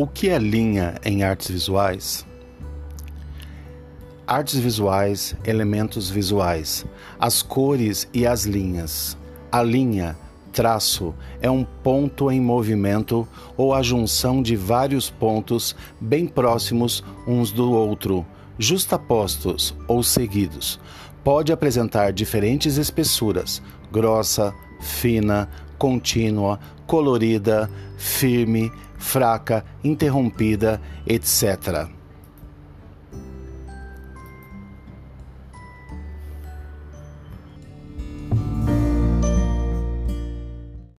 O que é linha em artes visuais? Artes visuais, elementos visuais, as cores e as linhas. A linha, traço, é um ponto em movimento ou a junção de vários pontos bem próximos uns do outro, justapostos ou seguidos. Pode apresentar diferentes espessuras, grossa, fina, contínua, colorida, firme, fraca, interrompida, etc.